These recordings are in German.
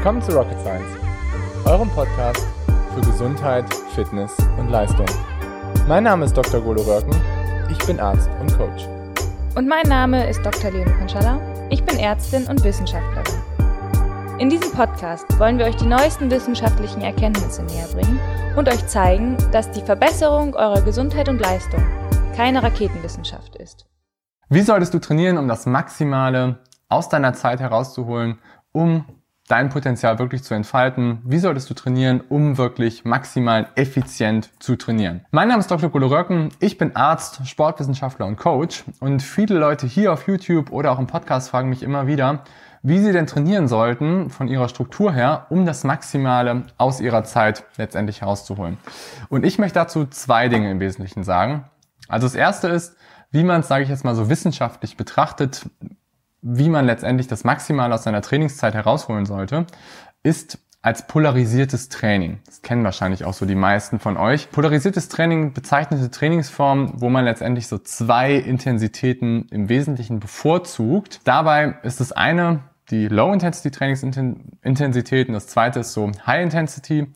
Willkommen zu Rocket Science, eurem Podcast für Gesundheit, Fitness und Leistung. Mein Name ist Dr. Golo Röcken, ich bin Arzt und Coach. Und mein Name ist Dr. Leonie Konschalla, ich bin Ärztin und Wissenschaftlerin. In diesem Podcast wollen wir euch die neuesten wissenschaftlichen Erkenntnisse näher bringen und euch zeigen, dass die Verbesserung eurer Gesundheit und Leistung keine Raketenwissenschaft ist. Wie solltest du trainieren, um das Maximale aus deiner Zeit herauszuholen, um dein Potenzial wirklich zu entfalten? Wie solltest du trainieren, um wirklich maximal effizient zu trainieren? Mein Name ist Dr. Golo Röcken. Ich bin Arzt, Sportwissenschaftler und Coach. Und viele Leute hier auf YouTube oder auch im Podcast fragen mich immer wieder, wie sie denn trainieren sollten von ihrer Struktur her, um das Maximale aus ihrer Zeit letztendlich herauszuholen. Und ich möchte dazu zwei Dinge im Wesentlichen sagen. Also das erste ist, wie man es, sage ich jetzt mal so wissenschaftlich betrachtet, wie man letztendlich das Maximale aus seiner Trainingszeit herausholen sollte, ist als polarisiertes Training. Das kennen wahrscheinlich auch so die meisten von euch. Polarisiertes Training bezeichnete Trainingsform, wo man letztendlich so zwei Intensitäten im Wesentlichen bevorzugt. Dabei ist das eine die Low-Intensity-Trainingsintensität und das zweite ist so High-Intensity.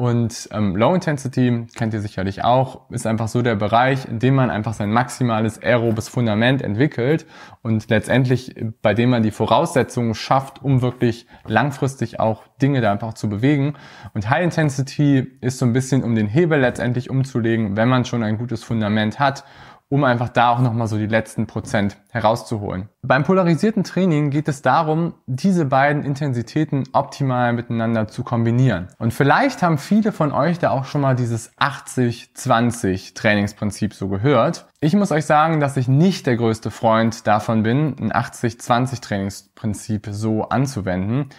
Und ähm, Low Intensity kennt ihr sicherlich auch, ist einfach so der Bereich, in dem man einfach sein maximales aerobes Fundament entwickelt und letztendlich bei dem man die Voraussetzungen schafft, um wirklich langfristig auch Dinge da einfach zu bewegen. Und High Intensity ist so ein bisschen, um den Hebel letztendlich umzulegen, wenn man schon ein gutes Fundament hat um einfach da auch nochmal so die letzten Prozent herauszuholen. Beim polarisierten Training geht es darum, diese beiden Intensitäten optimal miteinander zu kombinieren. Und vielleicht haben viele von euch da auch schon mal dieses 80-20 Trainingsprinzip so gehört. Ich muss euch sagen, dass ich nicht der größte Freund davon bin, ein 80-20 Trainingsprinzip so anzuwenden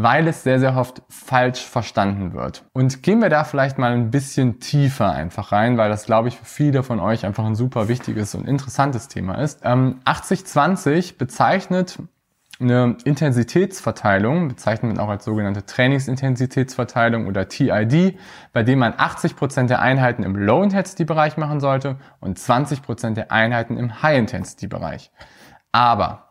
weil es sehr, sehr oft falsch verstanden wird. Und gehen wir da vielleicht mal ein bisschen tiefer einfach rein, weil das, glaube ich, für viele von euch einfach ein super wichtiges und interessantes Thema ist. Ähm, 80-20 bezeichnet eine Intensitätsverteilung, bezeichnet man auch als sogenannte Trainingsintensitätsverteilung oder TID, bei dem man 80% der Einheiten im Low-Intensity-Bereich machen sollte und 20% der Einheiten im High-Intensity-Bereich. Aber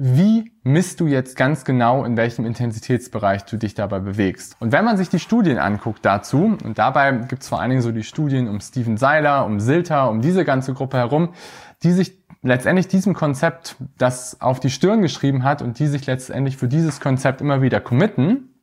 wie misst du jetzt ganz genau, in welchem Intensitätsbereich du dich dabei bewegst. Und wenn man sich die Studien anguckt dazu, und dabei gibt es vor allen Dingen so die Studien um Steven Seiler, um Silter, um diese ganze Gruppe herum, die sich letztendlich diesem Konzept das auf die Stirn geschrieben hat und die sich letztendlich für dieses Konzept immer wieder committen,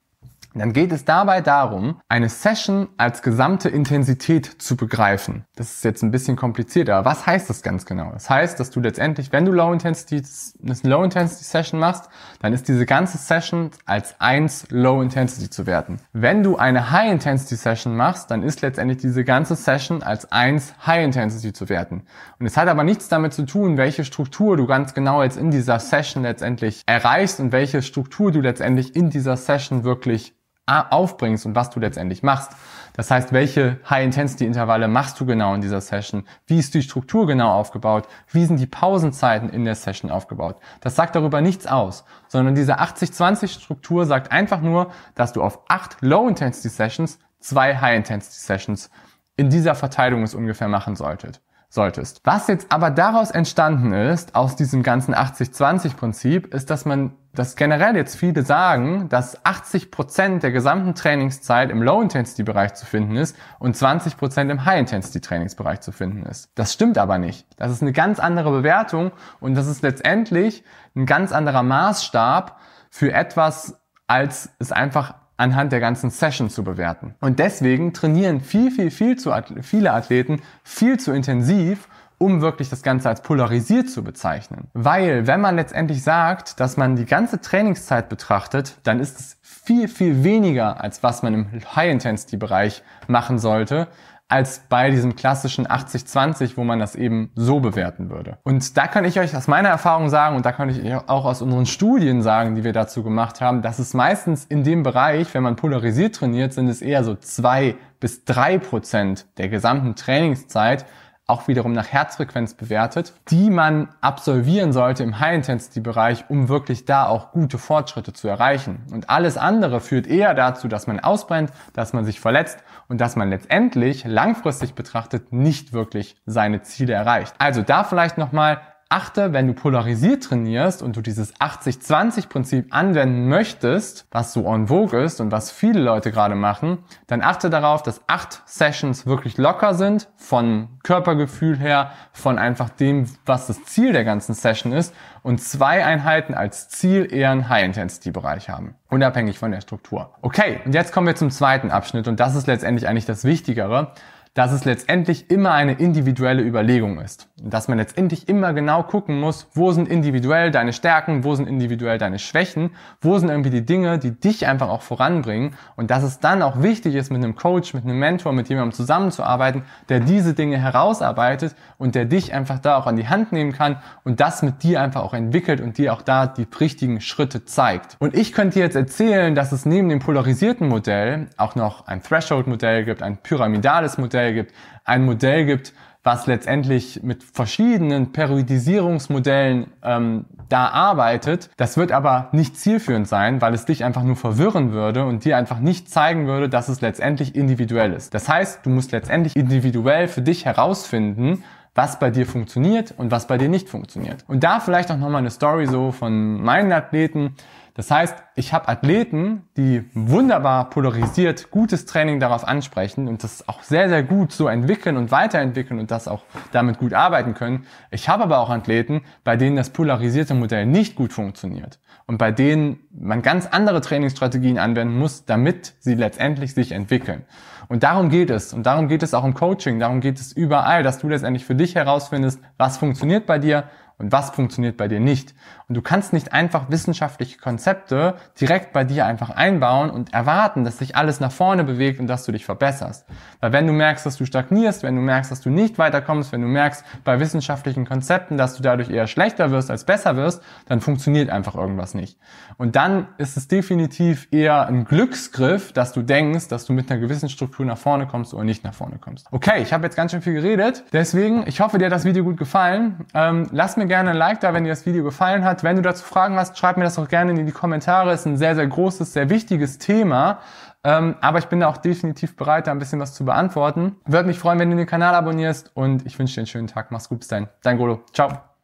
dann geht es dabei darum, eine Session als gesamte Intensität zu begreifen. Das ist jetzt ein bisschen kompliziert, aber was heißt das ganz genau? Das heißt, dass du letztendlich, wenn du Low Intensity, eine Low Intensity Session machst, dann ist diese ganze Session als eins Low Intensity zu werten. Wenn du eine High Intensity Session machst, dann ist letztendlich diese ganze Session als eins High Intensity zu werten. Und es hat aber nichts damit zu tun, welche Struktur du ganz genau jetzt in dieser Session letztendlich erreichst und welche Struktur du letztendlich in dieser Session wirklich aufbringst und was du letztendlich machst. Das heißt, welche High-Intensity-Intervalle machst du genau in dieser Session? Wie ist die Struktur genau aufgebaut? Wie sind die Pausenzeiten in der Session aufgebaut? Das sagt darüber nichts aus, sondern diese 80-20-Struktur sagt einfach nur, dass du auf acht Low-Intensity-Sessions zwei High-Intensity-Sessions in dieser Verteilung es ungefähr machen solltet solltest. Was jetzt aber daraus entstanden ist, aus diesem ganzen 80-20-Prinzip, ist, dass man, dass generell jetzt viele sagen, dass 80 Prozent der gesamten Trainingszeit im Low-Intensity-Bereich zu finden ist und 20 Prozent im High-Intensity-Trainingsbereich zu finden ist. Das stimmt aber nicht. Das ist eine ganz andere Bewertung und das ist letztendlich ein ganz anderer Maßstab für etwas, als es einfach anhand der ganzen Session zu bewerten. Und deswegen trainieren viel, viel, viel zu viele Athleten viel zu intensiv, um wirklich das Ganze als polarisiert zu bezeichnen. Weil wenn man letztendlich sagt, dass man die ganze Trainingszeit betrachtet, dann ist es viel, viel weniger, als was man im High-Intensity-Bereich machen sollte, als bei diesem klassischen 80-20, wo man das eben so bewerten würde. Und da kann ich euch aus meiner Erfahrung sagen, und da kann ich auch aus unseren Studien sagen, die wir dazu gemacht haben, dass es meistens in dem Bereich, wenn man polarisiert trainiert, sind es eher so zwei bis drei Prozent der gesamten Trainingszeit, auch wiederum nach Herzfrequenz bewertet, die man absolvieren sollte im High-Intensity-Bereich, um wirklich da auch gute Fortschritte zu erreichen. Und alles andere führt eher dazu, dass man ausbrennt, dass man sich verletzt und dass man letztendlich langfristig betrachtet nicht wirklich seine Ziele erreicht. Also da vielleicht nochmal achte, wenn du polarisiert trainierst und du dieses 80-20-Prinzip anwenden möchtest, was so en vogue ist und was viele Leute gerade machen, dann achte darauf, dass acht Sessions wirklich locker sind, von Körpergefühl her, von einfach dem, was das Ziel der ganzen Session ist und zwei Einheiten als Ziel eher einen High-Intensity-Bereich haben, unabhängig von der Struktur. Okay, und jetzt kommen wir zum zweiten Abschnitt und das ist letztendlich eigentlich das Wichtigere dass es letztendlich immer eine individuelle Überlegung ist. Dass man letztendlich immer genau gucken muss, wo sind individuell deine Stärken, wo sind individuell deine Schwächen, wo sind irgendwie die Dinge, die dich einfach auch voranbringen. Und dass es dann auch wichtig ist, mit einem Coach, mit einem Mentor, mit jemandem zusammenzuarbeiten, der diese Dinge herausarbeitet und der dich einfach da auch an die Hand nehmen kann und das mit dir einfach auch entwickelt und dir auch da die richtigen Schritte zeigt. Und ich könnte dir jetzt erzählen, dass es neben dem polarisierten Modell auch noch ein Threshold-Modell gibt, ein pyramidales Modell, Modell gibt, ein Modell gibt, was letztendlich mit verschiedenen Periodisierungsmodellen ähm, da arbeitet. Das wird aber nicht zielführend sein, weil es dich einfach nur verwirren würde und dir einfach nicht zeigen würde, dass es letztendlich individuell ist. Das heißt, du musst letztendlich individuell für dich herausfinden, was bei dir funktioniert und was bei dir nicht funktioniert. Und da vielleicht auch nochmal eine Story so von meinen Athleten. Das heißt, ich habe Athleten, die wunderbar polarisiert gutes Training darauf ansprechen und das auch sehr, sehr gut so entwickeln und weiterentwickeln und das auch damit gut arbeiten können. Ich habe aber auch Athleten, bei denen das polarisierte Modell nicht gut funktioniert und bei denen man ganz andere Trainingsstrategien anwenden muss, damit sie letztendlich sich entwickeln. Und darum geht es. Und darum geht es auch im Coaching. Darum geht es überall, dass du letztendlich für dich herausfindest, was funktioniert bei dir und was funktioniert bei dir nicht. Und du kannst nicht einfach wissenschaftliche Konzepte direkt bei dir einfach einbauen und erwarten, dass sich alles nach vorne bewegt und dass du dich verbesserst. Weil wenn du merkst, dass du stagnierst, wenn du merkst, dass du nicht weiterkommst, wenn du merkst bei wissenschaftlichen Konzepten, dass du dadurch eher schlechter wirst als besser wirst, dann funktioniert einfach irgendwas nicht. Und dann ist es definitiv eher ein Glücksgriff, dass du denkst, dass du mit einer gewissen Struktur nach vorne kommst oder nicht nach vorne kommst. Okay, ich habe jetzt ganz schön viel geredet. Deswegen, ich hoffe, dir hat das Video gut gefallen. Ähm, lass mir mir gerne ein Like da, wenn dir das Video gefallen hat. Wenn du dazu Fragen hast, schreib mir das auch gerne in die Kommentare. Ist ein sehr, sehr großes, sehr wichtiges Thema. Ähm, aber ich bin da auch definitiv bereit, da ein bisschen was zu beantworten. Würde mich freuen, wenn du den Kanal abonnierst und ich wünsche dir einen schönen Tag. Mach's gut, bis dann. Dein Golo. Ciao.